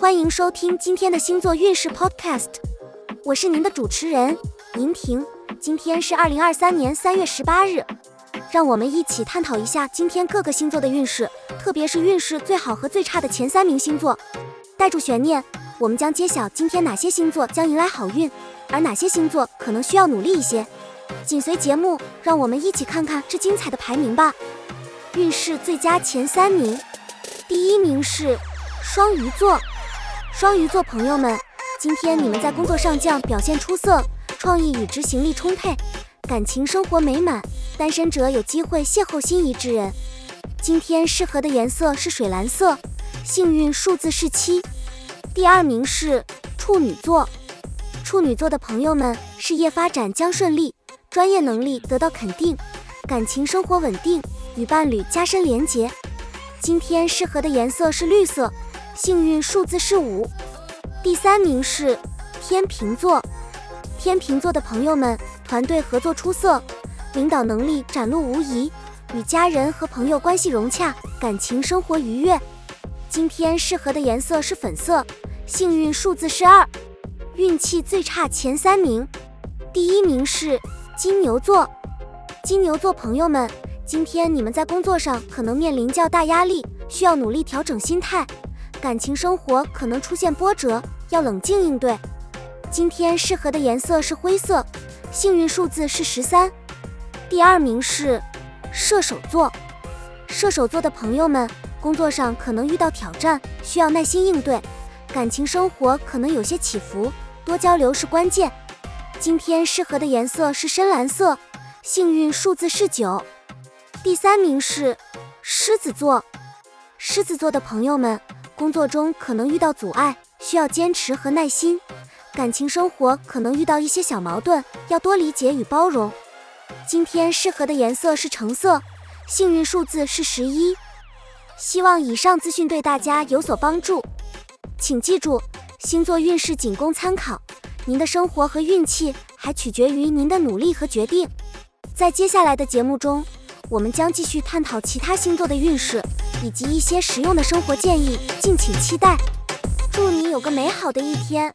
欢迎收听今天的星座运势 Podcast，我是您的主持人银婷。今天是二零二三年三月十八日，让我们一起探讨一下今天各个星座的运势，特别是运势最好和最差的前三名星座。带住悬念，我们将揭晓今天哪些星座将迎来好运，而哪些星座可能需要努力一些。紧随节目，让我们一起看看这精彩的排名吧。运势最佳前三名，第一名是双鱼座。双鱼座朋友们，今天你们在工作上将表现出色，创意与执行力充沛，感情生活美满，单身者有机会邂逅心仪之人。今天适合的颜色是水蓝色，幸运数字是七。第二名是处女座，处女座的朋友们，事业发展将顺利，专业能力得到肯定，感情生活稳定，与伴侣加深连结。今天适合的颜色是绿色。幸运数字是五，第三名是天平座。天平座的朋友们，团队合作出色，领导能力展露无遗，与家人和朋友关系融洽，感情生活愉悦。今天适合的颜色是粉色，幸运数字是二。运气最差前三名，第一名是金牛座。金牛座朋友们，今天你们在工作上可能面临较大压力，需要努力调整心态。感情生活可能出现波折，要冷静应对。今天适合的颜色是灰色，幸运数字是十三。第二名是射手座，射手座的朋友们，工作上可能遇到挑战，需要耐心应对。感情生活可能有些起伏，多交流是关键。今天适合的颜色是深蓝色，幸运数字是九。第三名是狮子座，狮子座的朋友们。工作中可能遇到阻碍，需要坚持和耐心；感情生活可能遇到一些小矛盾，要多理解与包容。今天适合的颜色是橙色，幸运数字是十一。希望以上资讯对大家有所帮助。请记住，星座运势仅供参考，您的生活和运气还取决于您的努力和决定。在接下来的节目中，我们将继续探讨其他星座的运势。以及一些实用的生活建议，敬请期待。祝你有个美好的一天。